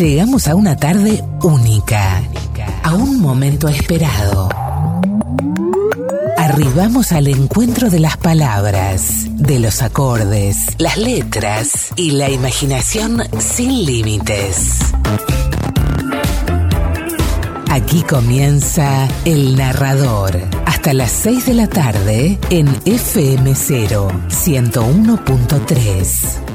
Llegamos a una tarde única, a un momento esperado. Arribamos al encuentro de las palabras, de los acordes, las letras y la imaginación sin límites. Aquí comienza El Narrador. Hasta las 6 de la tarde en FM0 101.3.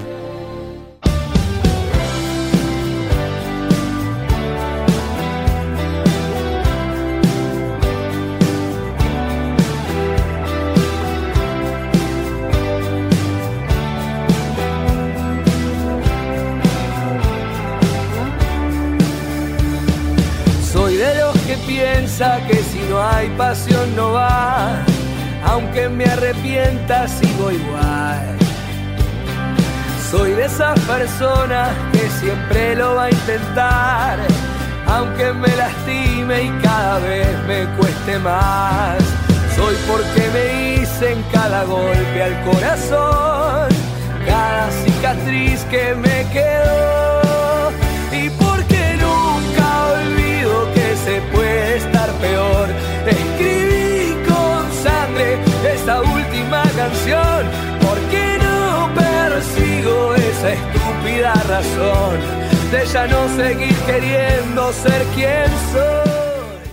pasión no va, aunque me arrepienta sigo igual. Soy de esas personas que siempre lo va a intentar, aunque me lastime y cada vez me cueste más. Soy porque me hice en cada golpe al corazón, cada cicatriz que me quedó y porque nunca olvido que se puede estar peor. Escribí con sangre última canción, no persigo esa estúpida razón de ya no seguir queriendo ser quien soy.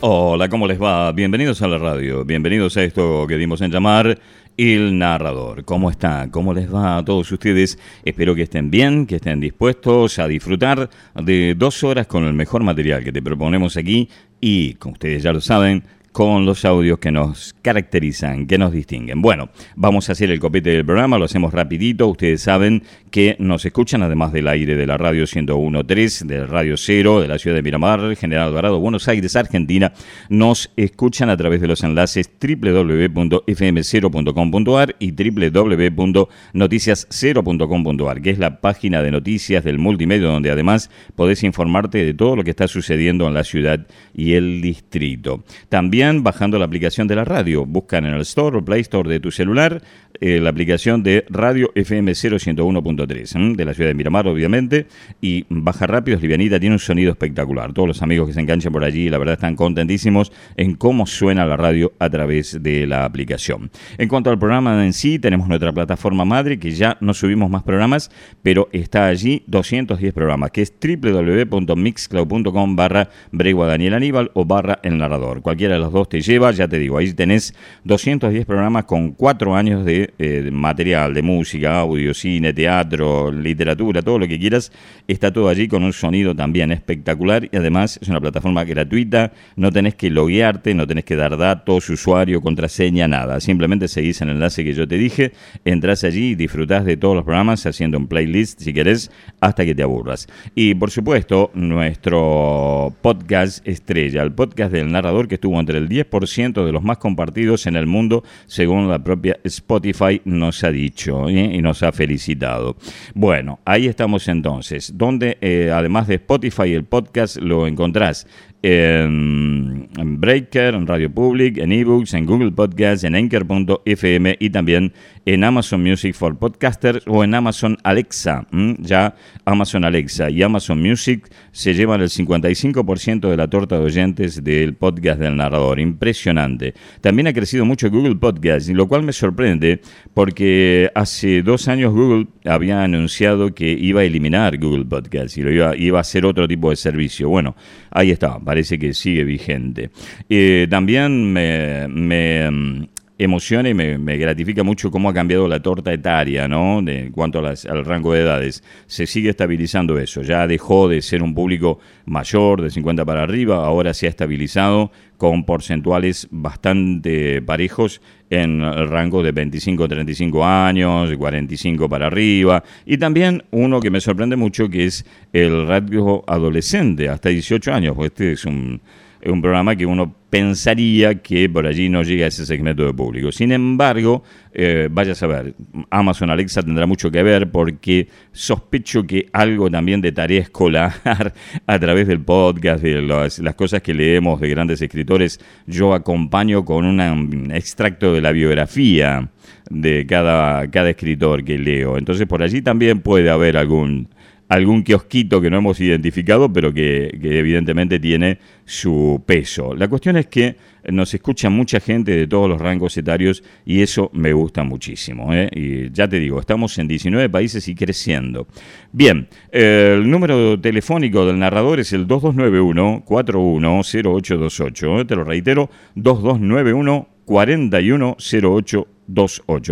Hola, ¿cómo les va? Bienvenidos a la radio, bienvenidos a esto que dimos en llamar el narrador. ¿Cómo está? ¿Cómo les va a todos ustedes? Espero que estén bien, que estén dispuestos a disfrutar de dos horas con el mejor material que te proponemos aquí y, como ustedes ya lo saben, con los audios que nos caracterizan, que nos distinguen. Bueno, vamos a hacer el copete del programa, lo hacemos rapidito. Ustedes saben que nos escuchan además del aire de la radio 101.3, del radio 0, de la ciudad de Miramar, General Dorado, Buenos Aires, Argentina. Nos escuchan a través de los enlaces www.fm0.com.ar y www.noticias0.com.ar, que es la página de noticias del multimedia donde además podés informarte de todo lo que está sucediendo en la ciudad y el distrito. También bajando la aplicación de la radio. Buscan en el Store o Play Store de tu celular eh, la aplicación de Radio FM 0101.3 de la ciudad de Miramar, obviamente, y baja rápido, es livianita, tiene un sonido espectacular. Todos los amigos que se enganchan por allí, la verdad, están contentísimos en cómo suena la radio a través de la aplicación. En cuanto al programa en sí, tenemos nuestra plataforma madre, que ya no subimos más programas, pero está allí 210 programas, que es www.mixcloud.com barra Bregua Daniel Aníbal o barra El Narrador. Cualquiera de los dos te lleva, ya te digo, ahí tenés 210 programas con cuatro años de, eh, material, de música, audio, cine, teatro, literatura, todo lo que quieras, está todo allí con un sonido también espectacular y además es una plataforma gratuita, no tenés que loguearte, no tenés que dar datos, usuario, contraseña, nada, simplemente seguís el enlace que yo te dije, entras allí y disfrutás de todos los programas haciendo un playlist si querés hasta que te aburras. Y por supuesto, nuestro podcast estrella, el podcast del narrador que estuvo entre el 10% de los más compartidos en el mundo, según la propia Spotify nos ha dicho ¿eh? y nos ha felicitado. Bueno, ahí estamos entonces, donde eh, además de Spotify el podcast lo encontrás en, Breaker, en Radio Public, en eBooks, en Google Podcasts, en Anchor.fm y también en Amazon Music for Podcasters o en Amazon Alexa. Ya Amazon Alexa y Amazon Music se llevan el 55% de la torta de oyentes del podcast del narrador. Impresionante. También ha crecido mucho Google Podcasts, lo cual me sorprende porque hace dos años Google había anunciado que iba a eliminar Google Podcasts y lo iba, iba a hacer otro tipo de servicio. Bueno, ahí está parece que sigue vigente. Eh, también me, mm, emociona y me, gratifica mucho cómo ha cambiado la torta etaria, ¿no? De, en cuanto al rango de edades. Se sigue estabilizando eso. Ya dejó de ser un público mayor, de 50 para arriba, ahora se ha estabilizado con porcentuales bastante parejos en el rango de 25 35 años, de 45 para arriba, y también uno que me sorprende mucho que es el radio adolescente, hasta 18 años, este es un es un programa que uno pensaría que por allí no llega a ese segmento de público. Sin embargo, eh, vaya a saber, Amazon Alexa tendrá mucho que ver porque sospecho que algo también de tarea escolar a través del podcast, de las, cosas que leemos de grandes escritores, yo acompaño con un extracto de la biografía de cada, cada escritor que leo. Entonces por allí también puede haber algún algún kiosquito que no hemos identificado, pero que, evidentemente tiene su peso. La cuestión es que nos escucha mucha gente de todos los rangos etarios y eso me gusta muchísimo. ¿eh? Y ya te digo, estamos en 19 países y creciendo. Bien, el número telefónico del narrador es el 2291-410828. ¿eh? Te lo reitero, 2291 410828.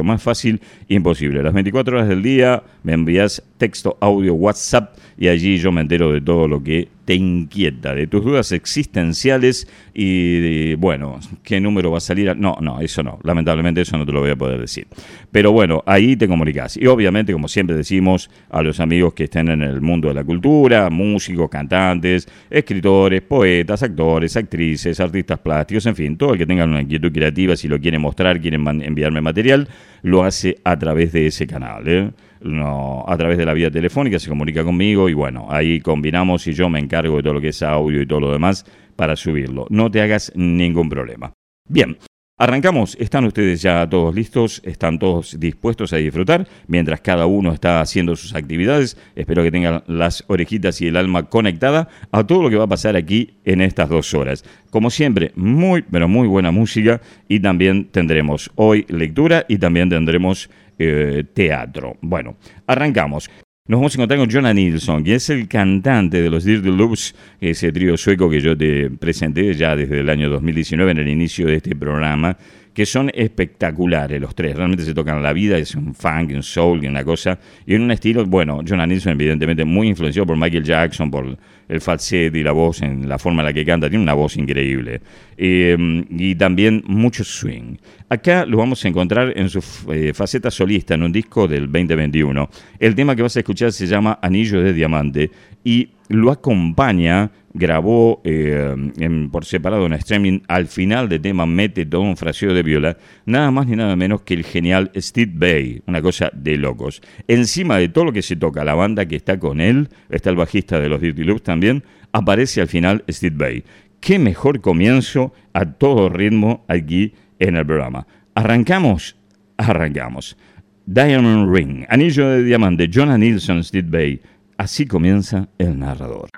Más fácil, imposible. Las 24 horas del día me envías texto, audio, WhatsApp y allí yo me entero de todo lo que te inquieta, de tus dudas existenciales y bueno, qué número va a salir. No, no, eso no, lamentablemente eso no te lo voy a poder decir. Pero bueno, ahí te comunicas. Y obviamente, como siempre decimos, a los amigos que estén en el mundo de la cultura, músicos, cantantes, escritores, poetas, actores, actrices, artistas plásticos, en fin, todo el que tenga una inquietud creativa, si lo quiere mostrar, quieren enviarme material, lo hace a través de ese canal. ¿eh? No, a través de la vía telefónica, se comunica conmigo y bueno, ahí combinamos y yo me encargo de todo lo que es audio y todo lo demás para subirlo. No te hagas ningún problema. Bien, Arrancamos, están ustedes ya todos listos, están todos dispuestos a disfrutar mientras cada uno está haciendo sus actividades. Espero que tengan las orejitas y el alma conectada a todo lo que va a pasar aquí en estas dos horas. Como siempre, muy, pero muy buena música y también tendremos hoy lectura y también tendremos eh, teatro. Bueno, arrancamos. Nos vamos a encontrar con Jonah Nilsson, que es el cantante de los Dirty Loops, ese trío sueco que yo te presenté ya desde el año 2019 en el inicio de este programa que son espectaculares los tres. Realmente se tocan la vida, es un funk, un soul y una cosa. Y en un estilo, bueno, Jonah Nilsson evidentemente muy influenciado por Michael Jackson, por el falsete y la voz, en la forma en la que canta, tiene una voz increíble. Em, y también mucho swing. Acá lo vamos a encontrar en su eh, faceta solista, en un disco del 2021. El tema que vas a escuchar se llama Anillo de Diamante y lo acompaña grabó eh, por separado en streaming, al final de tema mete todo un fraseo de viola, nada más ni nada menos que el genial Steve Bay, una cosa de locos. Encima de todo lo que se toca, la banda que está con él, está el bajista de los Dirty Loops también, aparece al final Steve Bay. Qué mejor comienzo a todo ritmo aquí en el programa. Arrancamos, arrancamos. Diamond Ring, Anillo de Diamante, Jonah Nilsson, Steve Bay. Así comienza el narrador.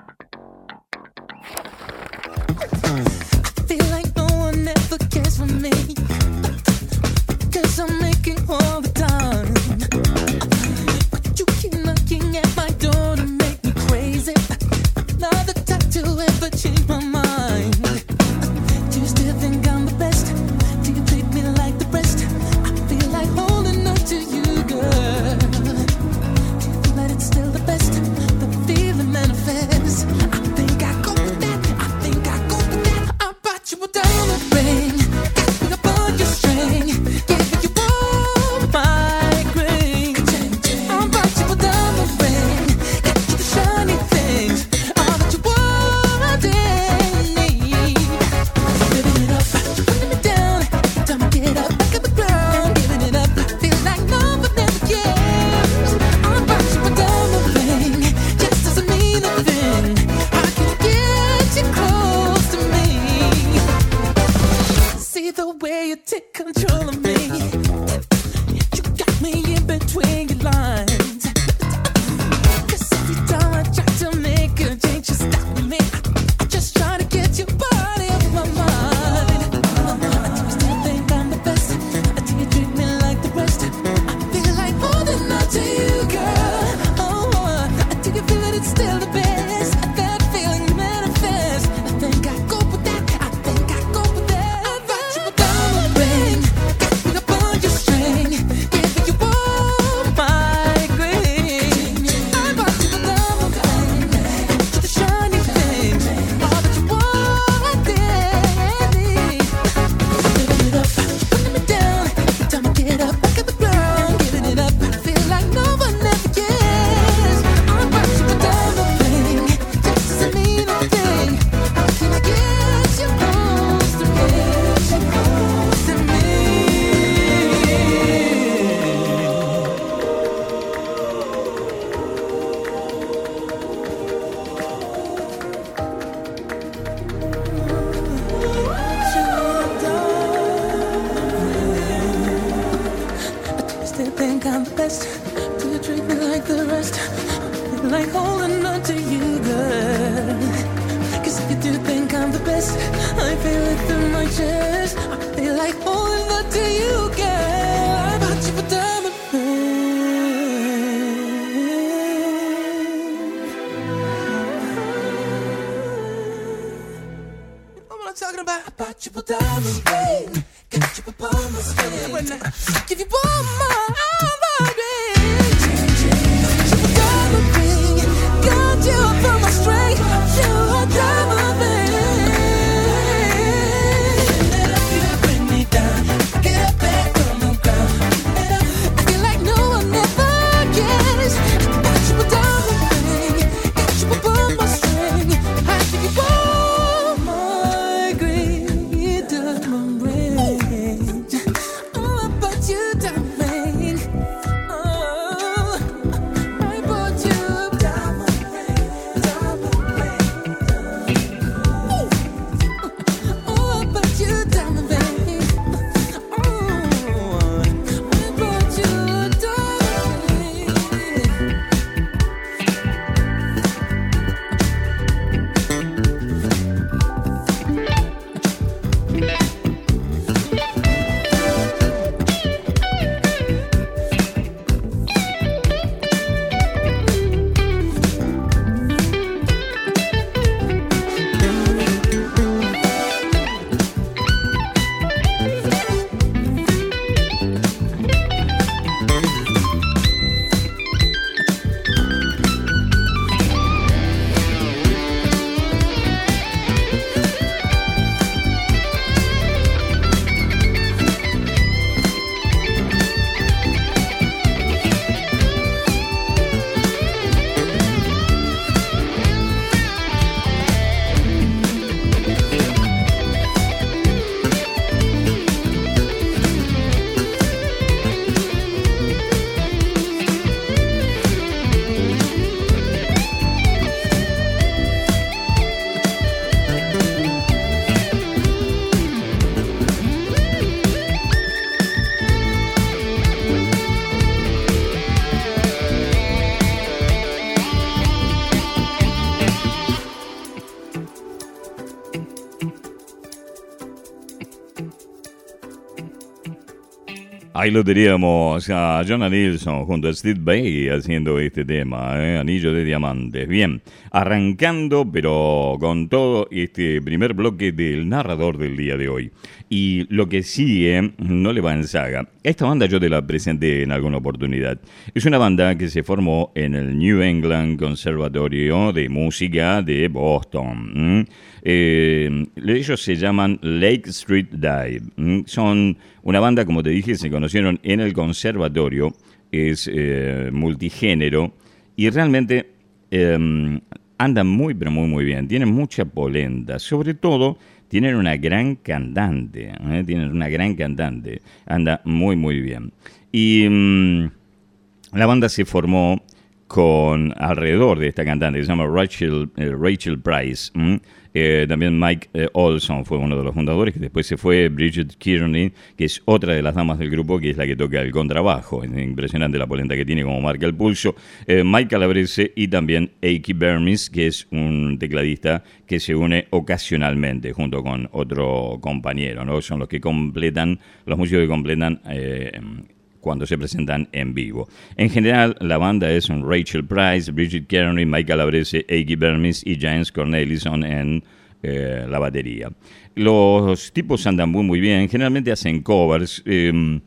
Like holding on to you, girl. I bought you a diamond ring. You know what I'm talking about? I bought you a diamond ring. Got you upon my string. Ahí lo teníamos a Jonah Nilsson junto a Steve Bay haciendo este tema, ¿eh? Anillo de Diamantes. Bien, arrancando, pero con todo este primer bloque del narrador del día de hoy. Y lo que sigue no le va en saga. Esta banda yo te la presenté en alguna oportunidad. Es una banda que se formó en el New England Conservatorio de Música de Boston. Eh, ellos se llaman Lake Street Dive. Son una banda, como te dije, se conocieron en el conservatorio. Es eh, multigénero y realmente eh, andan muy, pero muy, muy bien. Tienen mucha polenta. Sobre todo, tienen una gran cantante. ¿eh? Tienen una gran cantante. Anda muy, muy bien. Y mm, la banda se formó con alrededor de esta cantante que se llama Rachel, Rachel Price. Eh, también Mike eh, Olson fue uno de los fundadores, que después se fue Bridget Kearney, que es otra de las damas del grupo, que es la que toca el contrabajo. Es impresionante la polenta que tiene como marca el pulso. Eh, Mike Calabrese y también Aki Bermis, que es un tecladista que se une ocasionalmente junto con otro compañero. ¿no? Son los que completan, los músicos que completan eh, cuando se presentan en vivo. En general, la banda es Rachel Price, Bridget Kearney, Mike Calabrese, Aki Bermis y James Cornelison en eh, la batería. Los tipos andan muy muy bien, generalmente hacen covers. eh,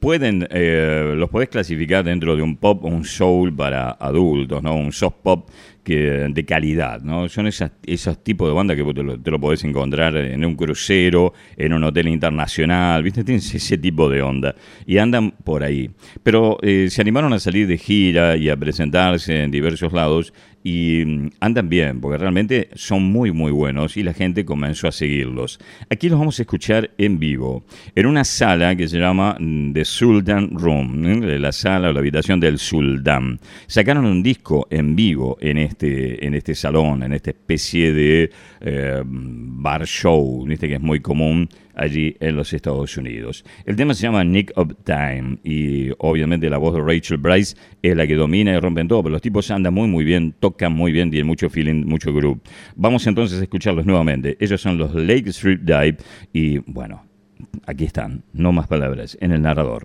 pueden, eh, los podés clasificar dentro de un pop un soul para adultos, ¿no? Un soft pop que, de calidad, ¿no? Son esas, esos tipos de bandas que te lo, te lo podés encontrar en un crucero, en un hotel internacional, ¿viste? Tienen ese tipo de onda. Y andan por ahí. Pero eh, se animaron a salir de gira y a presentarse en diversos lados y mm, andan bien, porque realmente son muy, muy buenos y la gente comenzó a seguirlos. Aquí los vamos a escuchar en vivo, en una sala que se llama mm, The Sultan Room, ¿eh? la sala o la habitación del Sultán. Sacaron un disco en vivo en este, este, en este salón, en esta especie de eh, bar show, ¿viste? que es muy común allí en los Estados Unidos. El tema se llama Nick of Time y obviamente la voz de Rachel Bryce es la que domina y rompen todo, pero los tipos andan muy muy bien, tocan muy bien, tienen mucho feeling, mucho groove. Vamos entonces a escucharlos nuevamente. Ellos son los Lake Street Dive y bueno, aquí están, no más palabras, en el narrador.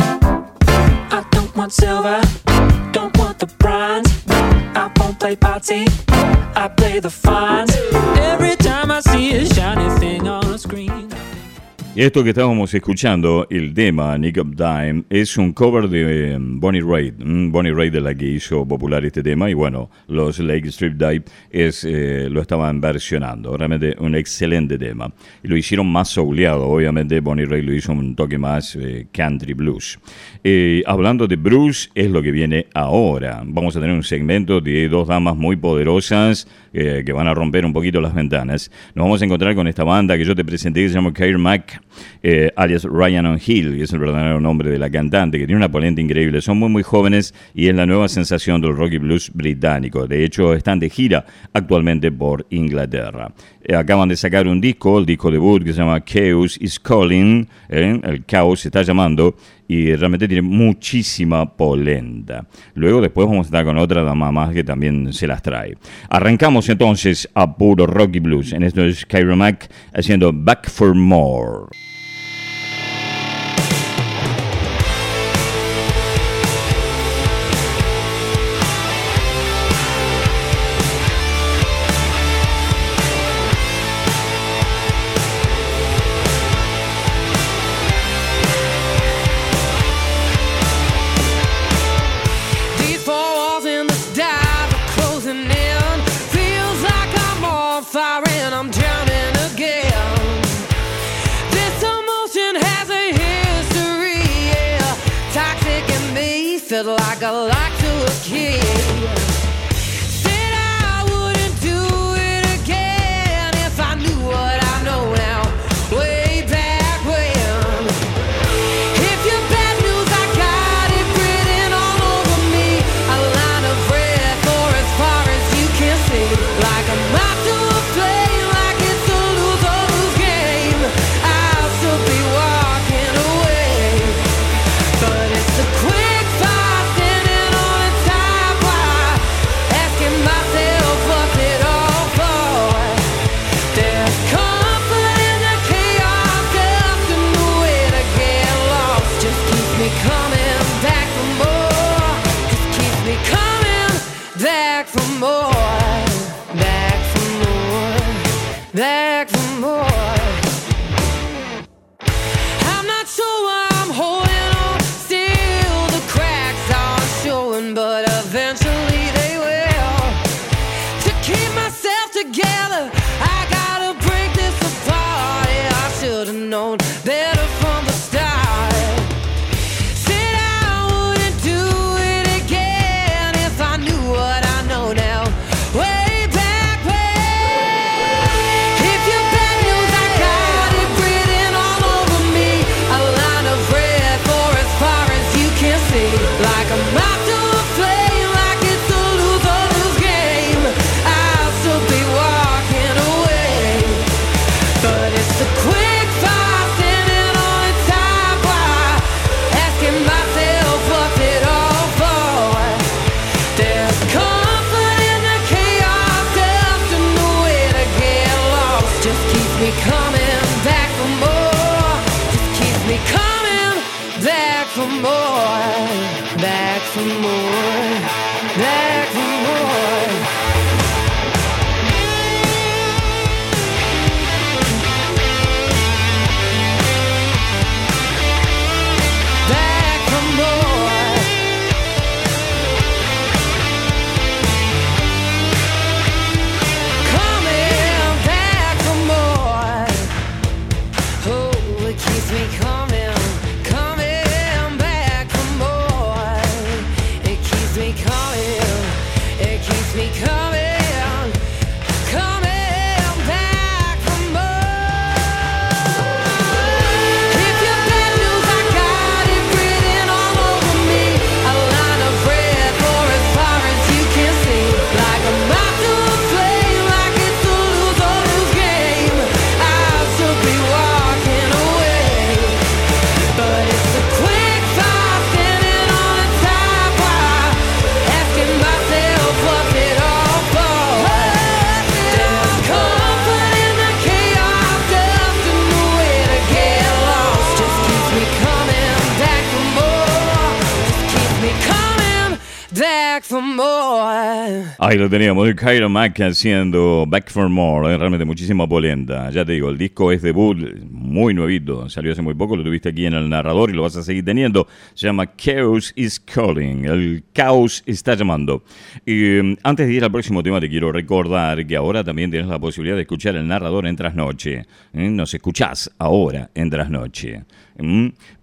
Esto que estábamos escuchando, el tema Nick of Dime, es un cover de eh, Bonnie Raitt. mm, Bonnie Raitt de la que hizo popular este tema. Y bueno, los Lake Strip Dive es, eh, lo estaban versionando. Realmente un excelente tema. Y lo hicieron más souleado. Obviamente, Bonnie Raitt lo hizo un toque más eh, country blues. Eh, hablando de blues, es lo que viene ahora. Vamos a tener un segmento de dos damas muy poderosas eh, que van a romper un poquito las ventanas. Nos vamos a encontrar con esta banda que yo te presenté que se llama Kair Mac, eh, alias Ryan on Hill, que es el verdadero nombre de la cantante, que tiene una polenta increíble. Son muy, muy jóvenes y es la nueva sensación del rock y blues británico. De hecho, están de gira actualmente por Inglaterra. Eh, acaban de sacar un disco, el disco debut que se llama Chaos is Calling, eh, el caos se está llamando, y realmente tiene muchísima polenta. Luego después vamos a estar con otra dama más que también se las trae. Arrancamos entonces a puro rock y blues. En esto es Kyra Mac haciendo Back for More. little I got lo teníamos, el Cairo Mac haciendo Back for More, eh, realmente muchísima polenta. Ya te digo, el disco es debut, muy nuevito, salió hace muy poco, lo tuviste aquí en el narrador y lo vas a seguir teniendo. Se llama Chaos is Calling, el caos está llamando. Y eh, antes de ir al próximo tema, te quiero recordar que ahora también tienes la posibilidad de escuchar el narrador en trasnoche. ¿eh? Nos escuchás ahora en trasnoche.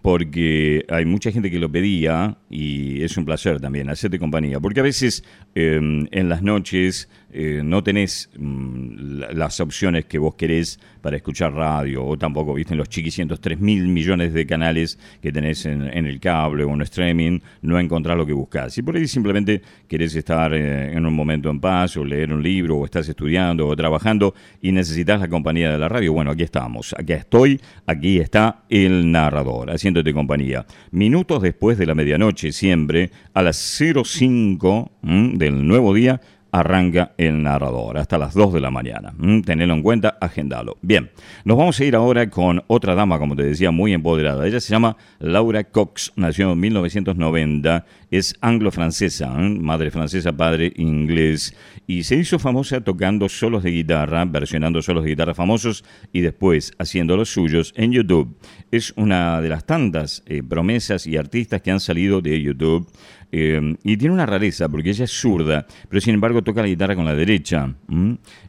Porque hay mucha gente que lo pedía y es un placer también hacerte compañía. Porque a veces eh, en las noches eh, no tenés mm, la- las opciones que vos querés para escuchar radio o tampoco, viste, los chiquicientos 3 mil millones de canales que tenés en, en el cable o en streaming, no encontrás lo que buscás. Y por ahí simplemente querés estar eh, en un momento en paz o leer un libro o estás estudiando o trabajando y necesitas la compañía de la radio. Bueno, aquí estamos, aquí estoy, aquí está el narrador, haciéndote compañía. Minutos después de la medianoche, siempre a las 05 mm, del nuevo día, arranca el narrador hasta las 2 de la mañana. Mm, Tenelo en cuenta, agendalo. Bien, nos vamos a ir ahora con otra dama, como te decía, muy empoderada. Ella se llama Laura Cox, nació en 1990, es anglo-francesa, ¿eh? madre francesa, padre inglés, y se hizo famosa tocando solos de guitarra, versionando solos de guitarra famosos y después haciendo los suyos en YouTube. Es una de las tantas eh, promesas y artistas que han salido de YouTube. Eh, y tiene una rareza, porque ella es zurda, pero sin embargo toca la guitarra con la derecha.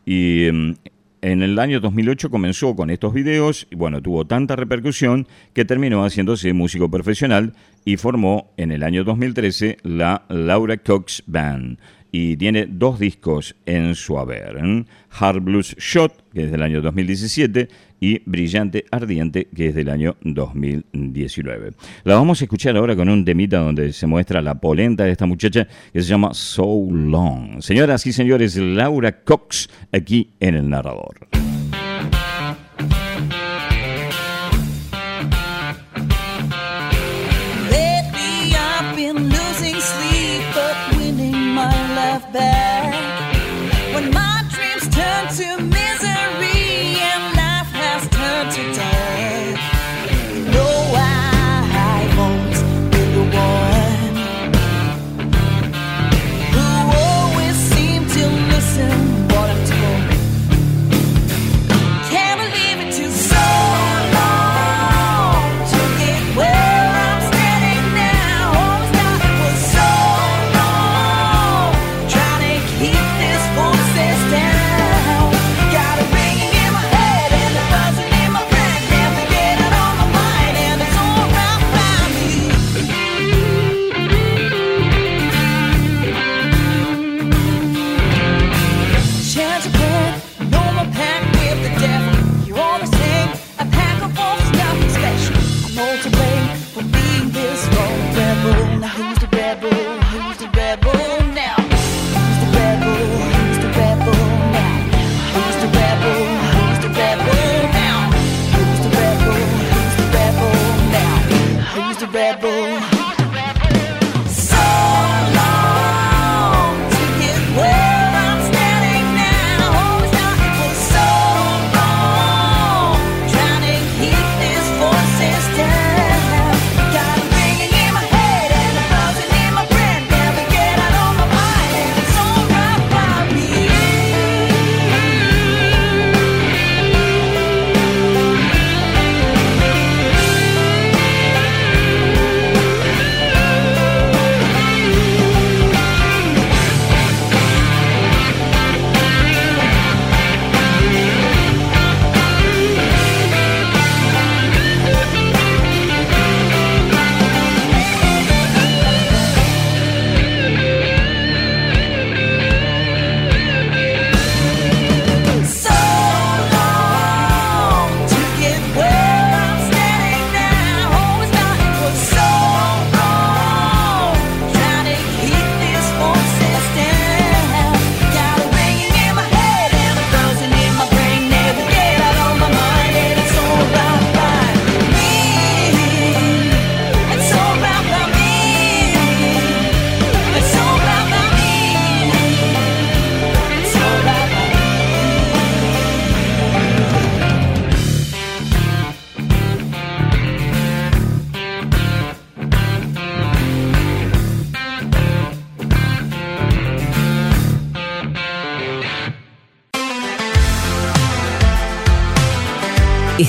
Y em, en el año 2008 comenzó con estos videos, y bueno, tuvo tanta repercusión que terminó haciéndose músico profesional y formó en el año 2013 la Laura Cox Band. Y tiene dos discos en su haber. Hard Blues Shot, que es del año 2017, y Brillante Ardiente, que es del año 2019. La vamos a escuchar ahora con un temita donde se muestra la polenta de esta muchacha que se llama So Long. Señoras y señores, Laura Cox aquí en el narrador.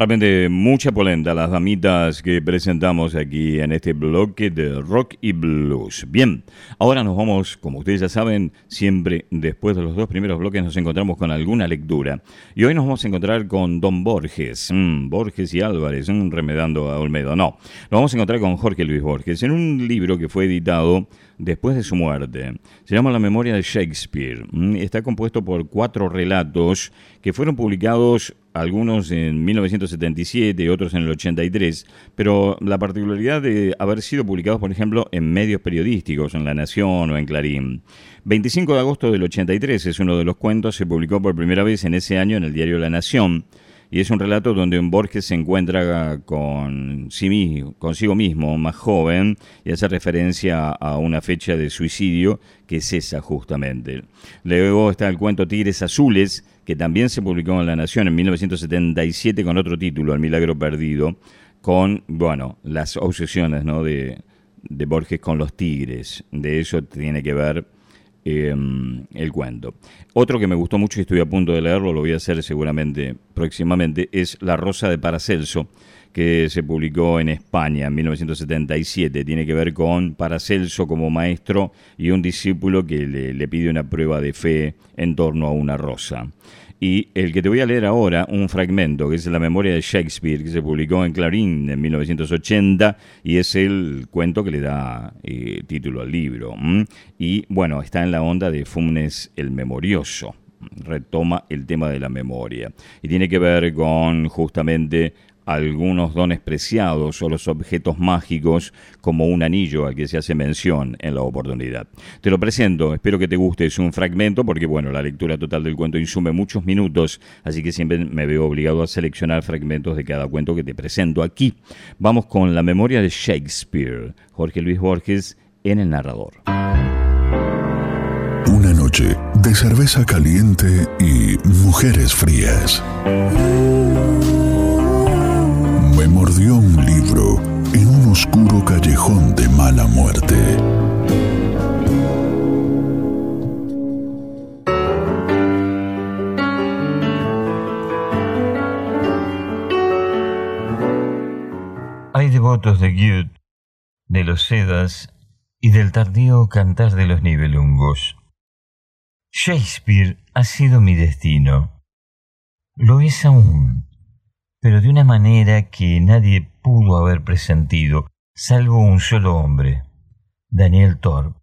Realmente mucha polenta las damitas que presentamos aquí en este bloque de rock y blues. Bien, ahora nos vamos, como ustedes ya saben, siempre después de los dos primeros bloques nos encontramos con alguna lectura. Y hoy nos vamos a encontrar con Don Borges, mm, Borges y Álvarez, mm, remedando a Olmedo. No, nos vamos a encontrar con Jorge Luis Borges en un libro que fue editado después de su muerte. Se llama La memoria de Shakespeare. Mm, Está compuesto por cuatro relatos que fueron publicados algunos en 1977 y otros en el 83, pero la particularidad de haber sido publicados, por ejemplo, en medios periodísticos, en La Nación o en Clarín. 25 de agosto del 83 es uno de los cuentos, se publicó por primera vez en ese año en el diario La Nación. Y es un relato donde un Borges se encuentra con sí mismo, consigo mismo, más joven, y hace referencia a una fecha de suicidio que es esa justamente. Luego está el cuento Tigres Azules, que también se publicó en La Nación en 1977 con otro título, El Milagro Perdido, con, bueno, las obsesiones ¿no? de, de Borges con los tigres. De eso tiene que ver eh, el cuento. Otro que me gustó mucho y estoy a punto de leerlo, lo voy a hacer seguramente próximamente, es La Rosa de Paracelso, que se publicó en España en 1977. Tiene que ver con Paracelso como maestro y un discípulo que le, le pide una prueba de fe en torno a una rosa. Y el que te voy a leer ahora, un fragmento, que es la memoria de Shakespeare, que se publicó en Clarín en 1980, y es el cuento que le da eh, título al libro. Y bueno, está en la onda de Funes el Memorioso. Retoma el tema de la memoria. Y tiene que ver con justamente algunos dones preciados o los objetos mágicos como un anillo al que se hace mención en la oportunidad. Te lo presento, espero que te guste, es un fragmento porque bueno, la lectura total del cuento insume muchos minutos, así que siempre me veo obligado a seleccionar fragmentos de cada cuento que te presento aquí. Vamos con la memoria de Shakespeare, Jorge Luis Borges en el narrador. Una noche de cerveza caliente y mujeres frías. Me mordió un libro en un oscuro callejón de mala muerte. Hay devotos de Goethe, de los Sedas y del tardío cantar de los Nibelungos. Shakespeare ha sido mi destino. Lo es aún, pero de una manera que nadie pudo haber presentido, salvo un solo hombre, Daniel Thorpe,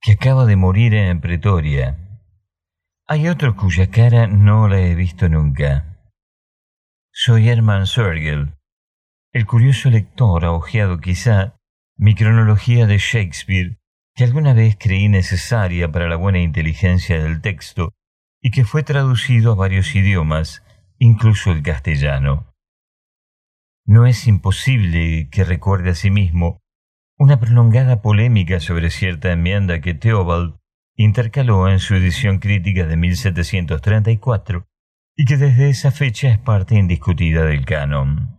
que acaba de morir en Pretoria. Hay otro cuya cara no la he visto nunca. Soy Hermann Sergel, el curioso lector ha hojeado quizá mi cronología de Shakespeare, que alguna vez creí necesaria para la buena inteligencia del texto y que fue traducido a varios idiomas, incluso el castellano. No es imposible que recuerde a sí mismo una prolongada polémica sobre cierta enmienda que Theobald intercaló en su edición crítica de 1734 y que desde esa fecha es parte indiscutida del canon.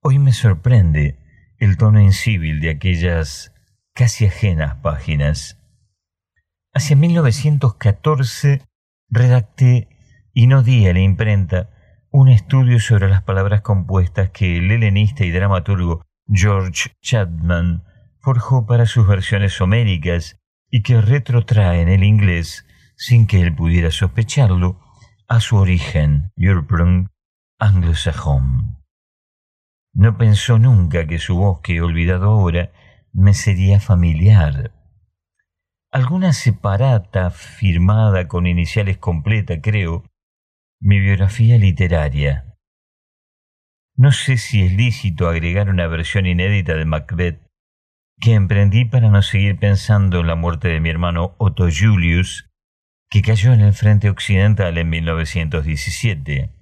Hoy me sorprende el tono incivil de aquellas casi ajenas páginas. Hacia 1914 redacté y no di a la imprenta un estudio sobre las palabras compuestas que el helenista y dramaturgo George Chapman forjó para sus versiones homéricas y que retrotraen el inglés, sin que él pudiera sospecharlo, a su origen, European anglosajón. No pensó nunca que su voz, que he olvidado ahora, me sería familiar. Alguna separata firmada con iniciales completa, creo, mi biografía literaria. No sé si es lícito agregar una versión inédita de Macbeth que emprendí para no seguir pensando en la muerte de mi hermano Otto Julius, que cayó en el frente occidental en 1917.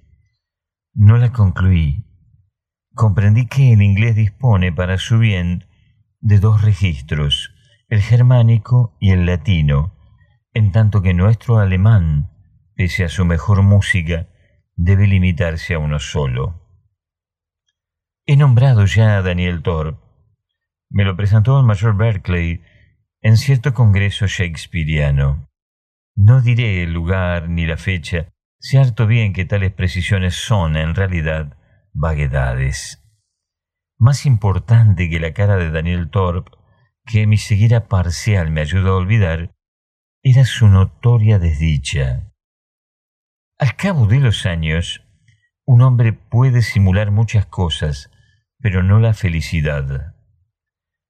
No la concluí. Comprendí que el inglés dispone para su bien de dos registros, el germánico y el latino, en tanto que nuestro alemán, pese a su mejor música, debe limitarse a uno solo. He nombrado ya a Daniel Thorpe. Me lo presentó el mayor Berkeley en cierto congreso shakespeariano. No diré el lugar ni la fecha, cierto bien que tales precisiones son, en realidad, vaguedades. Más importante que la cara de Daniel Thorpe, que mi ceguera parcial me ayudó a olvidar, era su notoria desdicha. Al cabo de los años, un hombre puede simular muchas cosas, pero no la felicidad.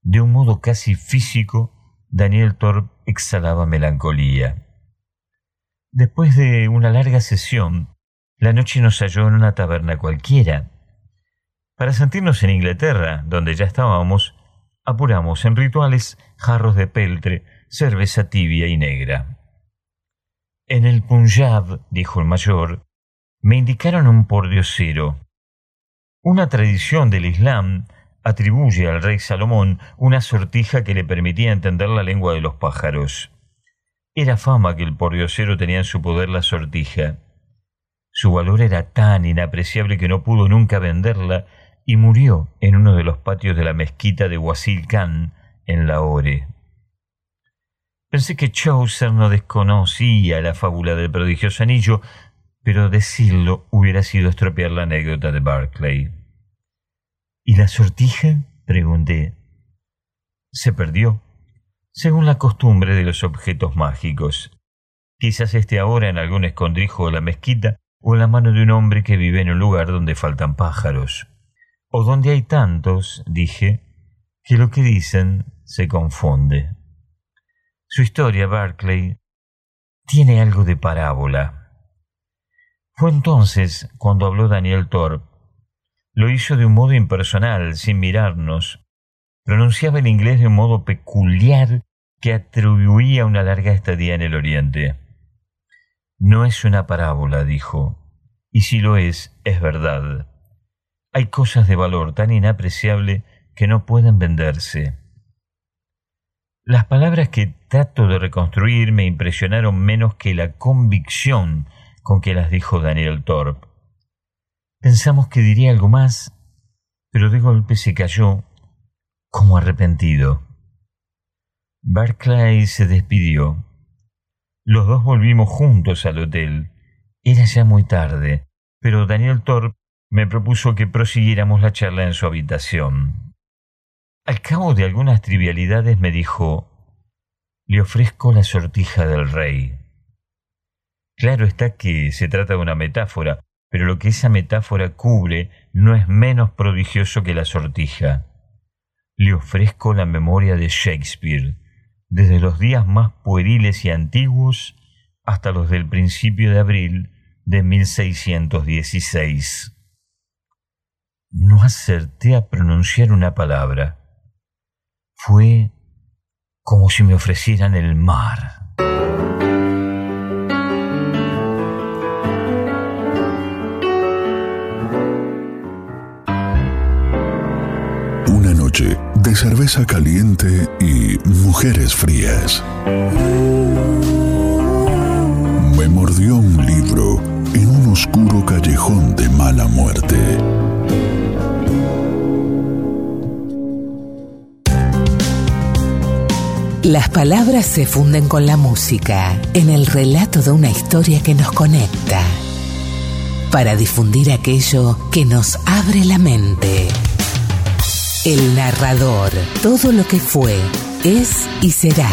De un modo casi físico, Daniel Thorpe exhalaba melancolía. Después de una larga sesión, la noche nos halló en una taberna cualquiera. Para sentirnos en Inglaterra, donde ya estábamos, apuramos en rituales jarros de peltre, cerveza tibia y negra. En el Punjab, dijo el mayor, me indicaron un pordiosero. Una tradición del Islam atribuye al rey Salomón una sortija que le permitía entender la lengua de los pájaros. Era fama que el pordiosero tenía en su poder la sortija. Su valor era tan inapreciable que no pudo nunca venderla y murió en uno de los patios de la mezquita de Wasil Khan en Lahore. Pensé que Chaucer no desconocía la fábula del prodigioso anillo, pero decirlo hubiera sido estropear la anécdota de Barclay. ¿Y la sortija? pregunté. Se perdió, según la costumbre de los objetos mágicos. Quizás esté ahora en algún escondrijo de la mezquita o en la mano de un hombre que vive en un lugar donde faltan pájaros. O donde hay tantos, dije, que lo que dicen se confunde. Su historia, Barclay, tiene algo de parábola. Fue entonces cuando habló Daniel Thorpe. Lo hizo de un modo impersonal, sin mirarnos. Pronunciaba el inglés de un modo peculiar que atribuía una larga estadía en el Oriente. No es una parábola, dijo, y si lo es, es verdad. Hay cosas de valor tan inapreciable que no pueden venderse. Las palabras que trato de reconstruir me impresionaron menos que la convicción con que las dijo Daniel Thorpe. Pensamos que diría algo más, pero de golpe se cayó como arrepentido. Barclay se despidió. Los dos volvimos juntos al hotel. Era ya muy tarde, pero Daniel Thorpe me propuso que prosiguiéramos la charla en su habitación. Al cabo de algunas trivialidades me dijo, le ofrezco la sortija del rey. Claro está que se trata de una metáfora, pero lo que esa metáfora cubre no es menos prodigioso que la sortija. Le ofrezco la memoria de Shakespeare, desde los días más pueriles y antiguos hasta los del principio de abril de 1616. No acerté a pronunciar una palabra. Fue como si me ofrecieran el mar. Una noche de cerveza caliente y mujeres frías. Me mordió un libro en un oscuro callejón de mala muerte. Las palabras se funden con la música en el relato de una historia que nos conecta para difundir aquello que nos abre la mente. El narrador, todo lo que fue, es y será.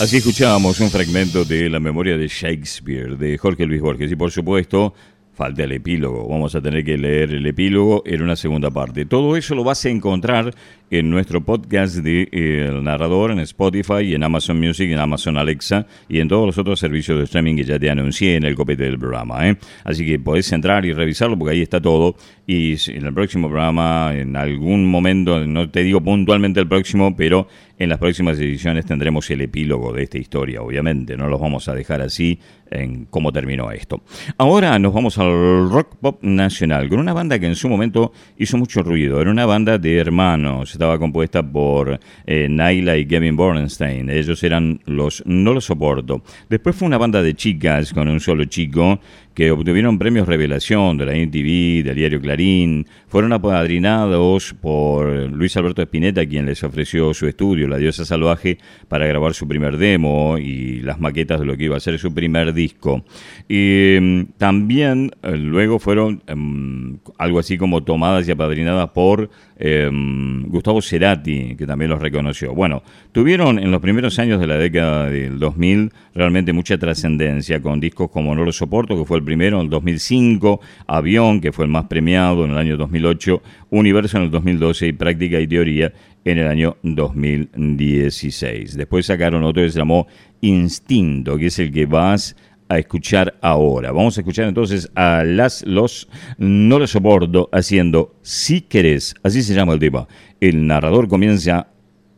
Así escuchábamos un fragmento de la memoria de Shakespeare de Jorge Luis Borges y por supuesto falta el epílogo. Vamos a tener que leer el epílogo en una segunda parte. Todo eso lo vas a encontrar en nuestro podcast de eh, El Narrador en Spotify en Amazon Music, en Amazon Alexa y en todos los otros servicios de streaming que ya te anuncié en el copete del programa. ¿eh? Así que podés entrar y revisarlo porque ahí está todo. Y en el próximo programa, en algún momento, no te digo puntualmente el próximo, pero en las próximas ediciones tendremos el epílogo de esta historia, obviamente. No los vamos a dejar así en cómo terminó esto. Ahora nos vamos al rock pop nacional, con una banda que en su momento hizo mucho ruido. Era una banda de hermanos, estaba compuesta por eh, Naila y Kevin Bornstein. Ellos eran los No Lo Soporto. Después fue una banda de chicas con un solo chico que obtuvieron premios Revelación de la MTV, del diario Clarín, fueron apadrinados por Luis Alberto Spinetta, quien les ofreció su estudio, La Diosa Salvaje, para grabar su primer demo y las maquetas de lo que iba a ser su primer disco. Y mm, también eh, luego fueron em, algo así como tomadas y apadrinadas por em, Gustavo Cerati, que también los reconoció. Bueno, tuvieron en los primeros años de la década del 2000 realmente mucha trascendencia con discos como No lo soporto, que fue el primero en el 2005, Avión, que fue el más premiado en el año 2008, Universo en el 2012 y Práctica y Teoría en el año 2016. Después sacaron otro que se llamó Instinto, que es el que vas a escuchar ahora. Vamos a escuchar entonces a las los No lo soporto haciendo Si querés, así se llama el tema. El narrador comienza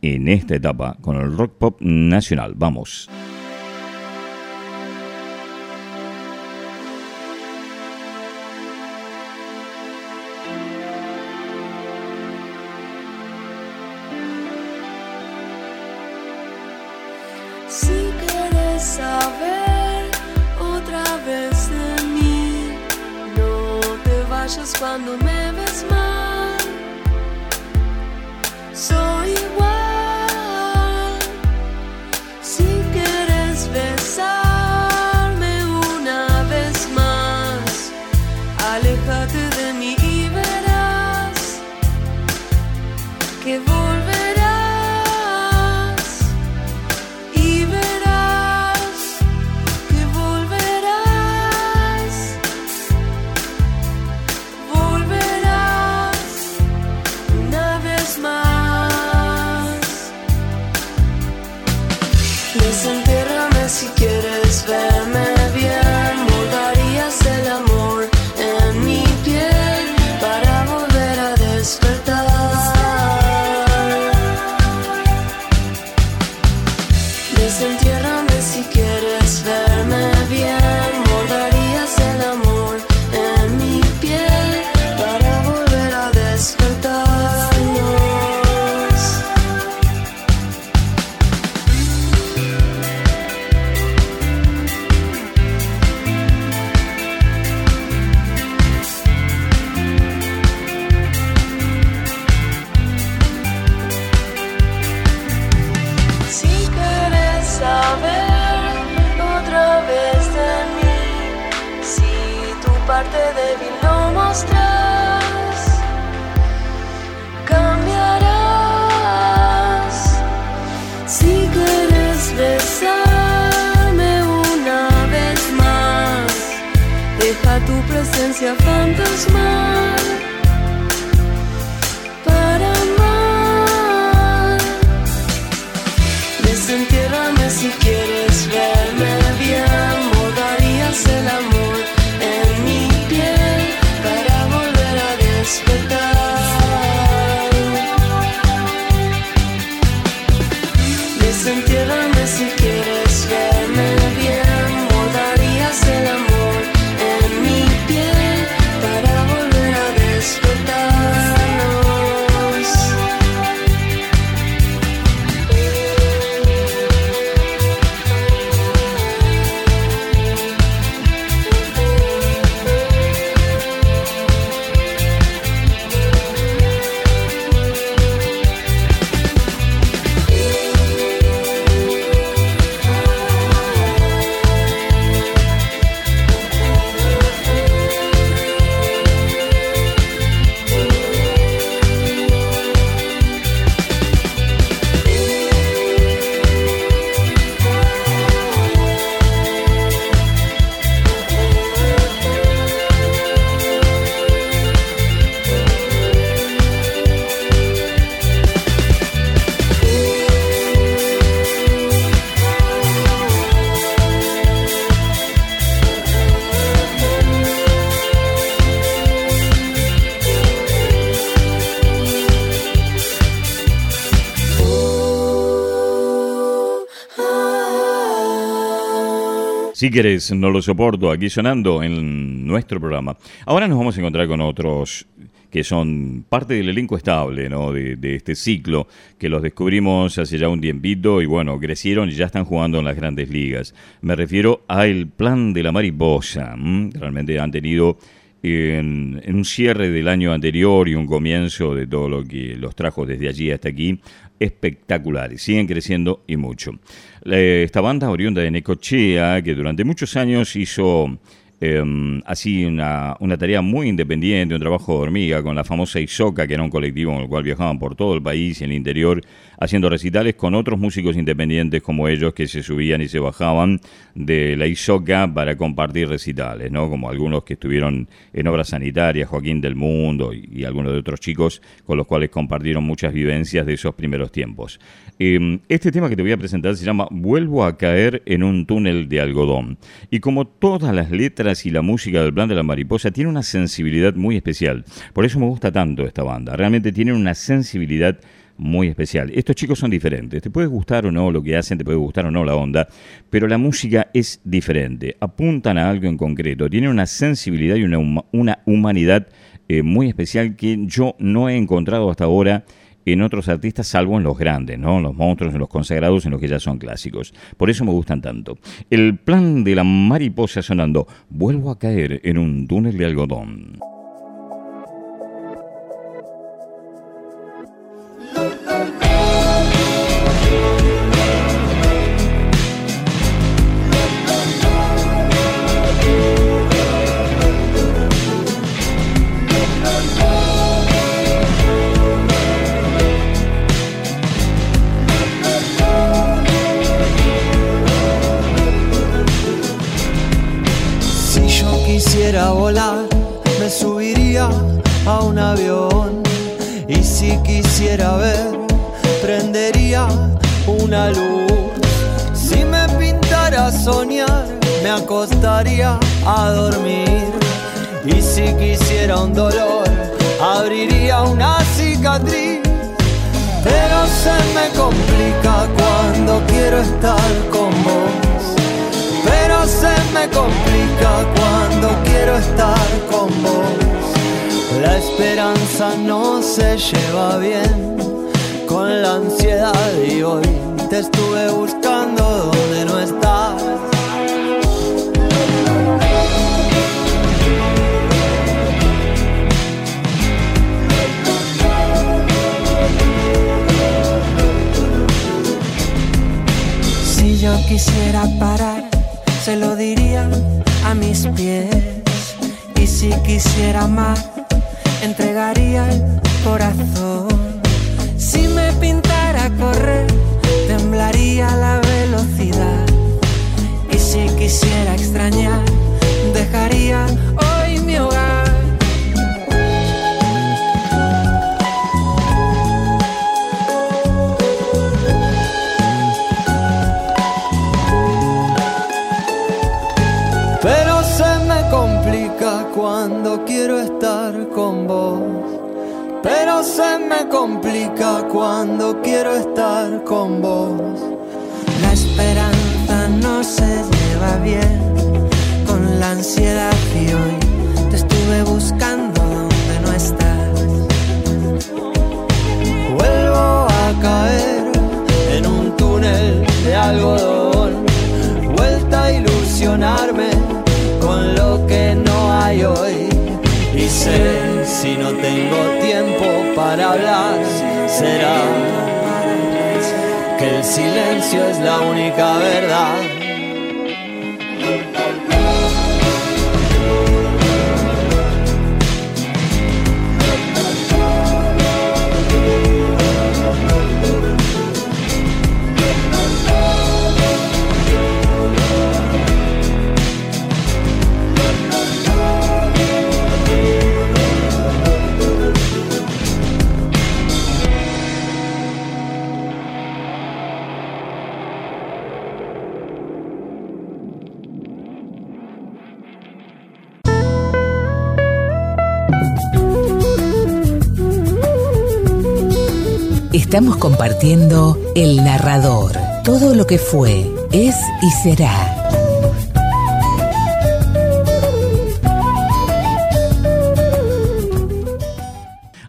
en esta etapa con el rock pop nacional. Vamos. Cuando me ves mal. Si querés, no lo soporto, aquí sonando en nuestro programa. Ahora nos vamos a encontrar con otros que son parte del elenco estable ¿no? de, de este ciclo, que los descubrimos hace ya un tiempito y bueno, crecieron y ya están jugando en las grandes ligas. Me refiero a El Plan de la Mariposa. ¿m? Realmente han tenido en, en un cierre del año anterior y un comienzo de todo lo que los trajo desde allí hasta aquí, espectaculares, siguen creciendo y mucho. La- Esta banda oriunda de Necochea, que durante muchos años hizo eh, así una, una tarea muy independiente, un trabajo de hormiga con la famosa Isoca, que era un colectivo con el cual viajaban por todo el país y el interior, haciendo recitales con otros músicos independientes como ellos que se subían y se bajaban de la Isoca para compartir recitales, ¿no? Como algunos que estuvieron en obras sanitarias, Joaquín del Mundo y, algunos de otros chicos con los cuales compartieron muchas vivencias de esos primeros tiempos. Eh, este tema que te voy a presentar se llama Vuelvo a caer en un túnel de algodón. Y como todas las letras y la música del plan de la mariposa, tiene una sensibilidad muy especial. Por eso me gusta tanto esta banda. Realmente tienen una sensibilidad muy especial. Estos chicos son diferentes. Te puede gustar o no lo que hacen, te puede gustar o no la onda, pero la música es diferente. Apuntan a algo en concreto. Tienen una sensibilidad y una, una humanidad eh, muy especial que yo no he encontrado hasta ahora en otros artistas, salvo en los grandes, ¿no? En los monstruos, en los consagrados, en los que ya son clásicos. Por eso me gustan tanto. El plan de la mariposa sonando. Vuelvo a caer en un túnel de algodón. Me subiría a un avión. Y si quisiera ver, prendería una luz. Si me pintara soñar, me acostaría a dormir. Y si quisiera un dolor, abriría una cicatriz. Pero se me complica cuando quiero estar con vos. Pero se me complica cuando quiero estar con vos. La esperanza no se lleva bien con la ansiedad y hoy te estuve buscando donde no estás. Si yo quisiera parar, se lo diría a mis pies. Y si quisiera amar, entregaría el corazón. Si me pintara correr, temblaría la velocidad. Y si quisiera extrañar, dejaría Pero se me complica cuando quiero estar con vos. La esperanza no se lleva bien con la ansiedad y hoy te estuve buscando donde no estás. Vuelvo a caer en un túnel de algodón. Vuelta a ilusionarme con lo que no hay hoy. Sé si no tengo tiempo para hablar, será que el silencio es la única verdad. Estamos compartiendo El Narrador, todo lo que fue, es y será.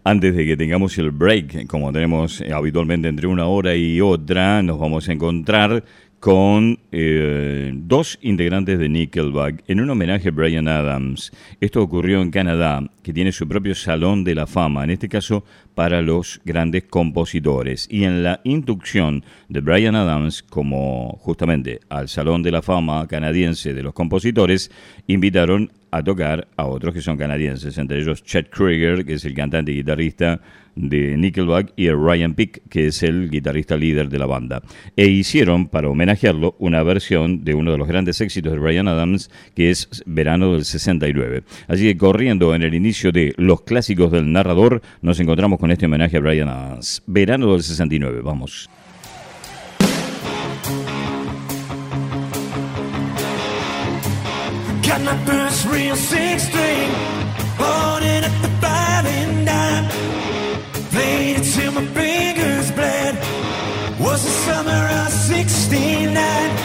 Antes de que tengamos el break, como tenemos eh, habitualmente entre una hora y otra, nos vamos a encontrar con eh, dos integrantes de Nickelback en un homenaje a Brian Adams. Esto ocurrió en Canadá, que tiene su propio salón de la fama, en este caso para los grandes compositores. Y en la inducción de Brian Adams como justamente al Salón de la Fama canadiense de los compositores, invitaron a tocar a otros que son canadienses, entre ellos Chet Krieger, que es el cantante y guitarrista de Nickelback, y Ryan Pick, que es el guitarrista líder de la banda. E hicieron, para homenajearlo, una versión de uno de los grandes éxitos de Brian Adams, que es Verano del 69. Así que corriendo en el inicio de Los Clásicos del Narrador, nos encontramos con este homenaje a Brian Adams. Verano del 69, vamos. Got my first real six string, bought it at the five and dime. Played it till my fingers bled. Was the summer of '69.